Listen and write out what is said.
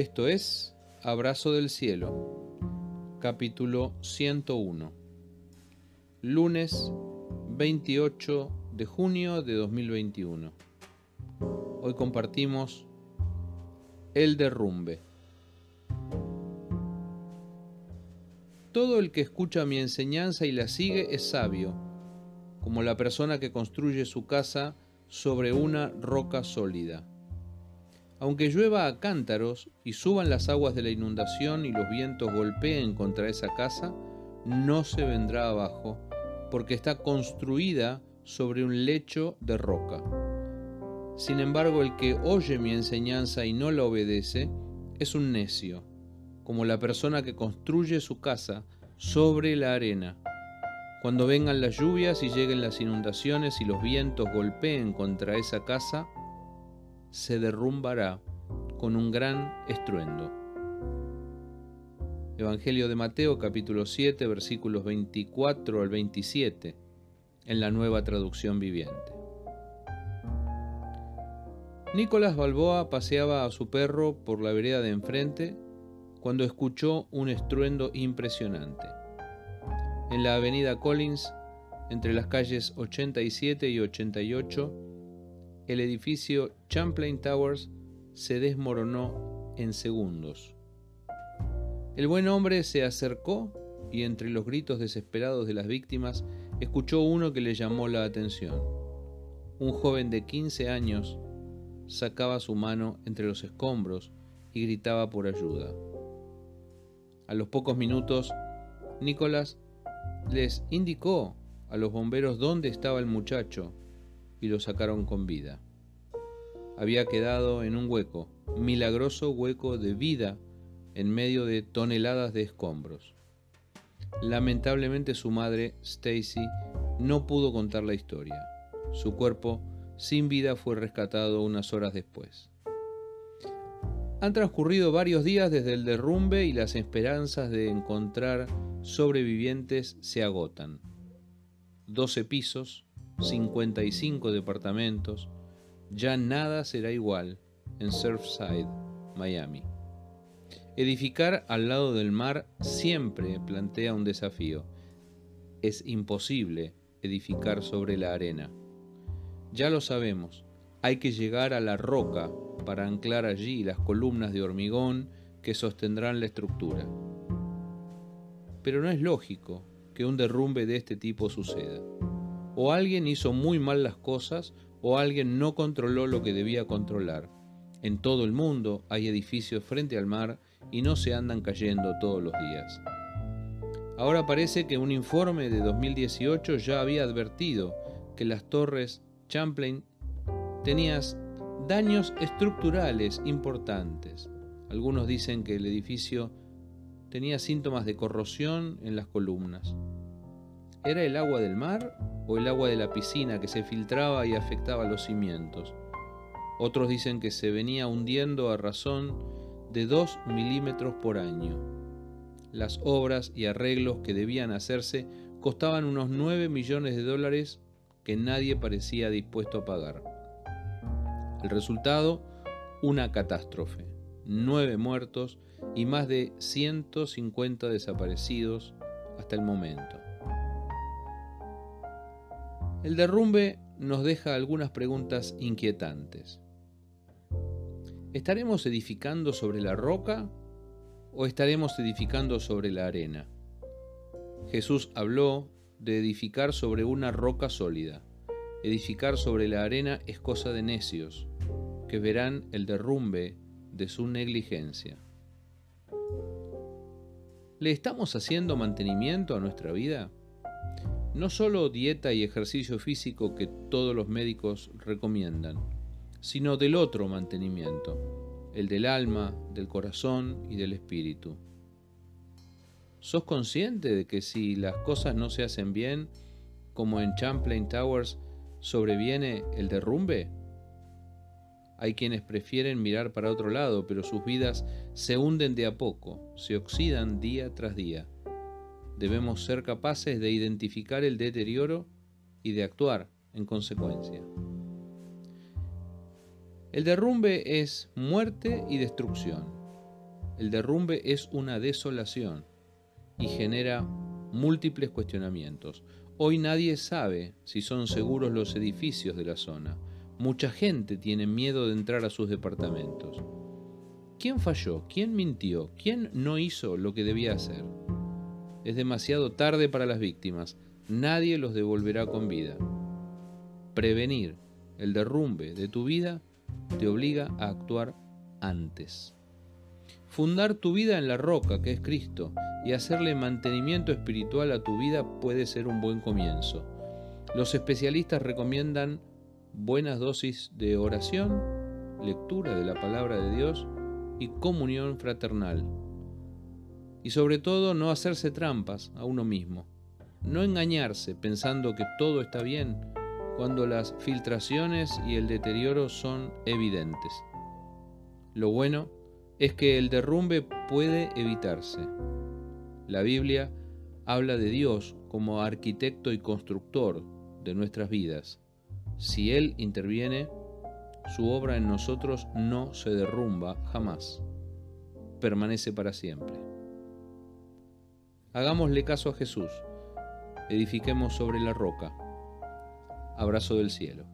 Esto es Abrazo del Cielo, capítulo 101, lunes 28 de junio de 2021. Hoy compartimos el derrumbe. Todo el que escucha mi enseñanza y la sigue es sabio, como la persona que construye su casa sobre una roca sólida. Aunque llueva a cántaros y suban las aguas de la inundación y los vientos golpeen contra esa casa, no se vendrá abajo, porque está construida sobre un lecho de roca. Sin embargo, el que oye mi enseñanza y no la obedece, es un necio, como la persona que construye su casa sobre la arena. Cuando vengan las lluvias y lleguen las inundaciones y los vientos golpeen contra esa casa, se derrumbará con un gran estruendo. Evangelio de Mateo capítulo 7 versículos 24 al 27 en la nueva traducción viviente. Nicolás Balboa paseaba a su perro por la vereda de enfrente cuando escuchó un estruendo impresionante. En la avenida Collins, entre las calles 87 y 88, el edificio Champlain Towers se desmoronó en segundos. El buen hombre se acercó y entre los gritos desesperados de las víctimas escuchó uno que le llamó la atención. Un joven de 15 años sacaba su mano entre los escombros y gritaba por ayuda. A los pocos minutos, Nicolás les indicó a los bomberos dónde estaba el muchacho y lo sacaron con vida. Había quedado en un hueco, milagroso hueco de vida en medio de toneladas de escombros. Lamentablemente su madre, Stacy, no pudo contar la historia. Su cuerpo sin vida fue rescatado unas horas después. Han transcurrido varios días desde el derrumbe y las esperanzas de encontrar sobrevivientes se agotan. 12 pisos, 55 departamentos, ya nada será igual en Surfside, Miami. Edificar al lado del mar siempre plantea un desafío. Es imposible edificar sobre la arena. Ya lo sabemos, hay que llegar a la roca para anclar allí las columnas de hormigón que sostendrán la estructura. Pero no es lógico que un derrumbe de este tipo suceda. O alguien hizo muy mal las cosas o alguien no controló lo que debía controlar. En todo el mundo hay edificios frente al mar y no se andan cayendo todos los días. Ahora parece que un informe de 2018 ya había advertido que las torres Champlain tenían daños estructurales importantes. Algunos dicen que el edificio tenía síntomas de corrosión en las columnas. ¿Era el agua del mar o el agua de la piscina que se filtraba y afectaba los cimientos? Otros dicen que se venía hundiendo a razón de 2 milímetros por año. Las obras y arreglos que debían hacerse costaban unos 9 millones de dólares que nadie parecía dispuesto a pagar. El resultado, una catástrofe. Nueve muertos y más de 150 desaparecidos hasta el momento. El derrumbe nos deja algunas preguntas inquietantes. ¿Estaremos edificando sobre la roca o estaremos edificando sobre la arena? Jesús habló de edificar sobre una roca sólida. Edificar sobre la arena es cosa de necios, que verán el derrumbe de su negligencia. ¿Le estamos haciendo mantenimiento a nuestra vida? No solo dieta y ejercicio físico que todos los médicos recomiendan, sino del otro mantenimiento, el del alma, del corazón y del espíritu. ¿Sos consciente de que si las cosas no se hacen bien, como en Champlain Towers, sobreviene el derrumbe? Hay quienes prefieren mirar para otro lado, pero sus vidas se hunden de a poco, se oxidan día tras día debemos ser capaces de identificar el deterioro y de actuar en consecuencia. El derrumbe es muerte y destrucción. El derrumbe es una desolación y genera múltiples cuestionamientos. Hoy nadie sabe si son seguros los edificios de la zona. Mucha gente tiene miedo de entrar a sus departamentos. ¿Quién falló? ¿Quién mintió? ¿Quién no hizo lo que debía hacer? Es demasiado tarde para las víctimas. Nadie los devolverá con vida. Prevenir el derrumbe de tu vida te obliga a actuar antes. Fundar tu vida en la roca que es Cristo y hacerle mantenimiento espiritual a tu vida puede ser un buen comienzo. Los especialistas recomiendan buenas dosis de oración, lectura de la palabra de Dios y comunión fraternal. Y sobre todo no hacerse trampas a uno mismo. No engañarse pensando que todo está bien cuando las filtraciones y el deterioro son evidentes. Lo bueno es que el derrumbe puede evitarse. La Biblia habla de Dios como arquitecto y constructor de nuestras vidas. Si Él interviene, su obra en nosotros no se derrumba jamás, permanece para siempre. Hagámosle caso a Jesús, edifiquemos sobre la roca. Abrazo del cielo.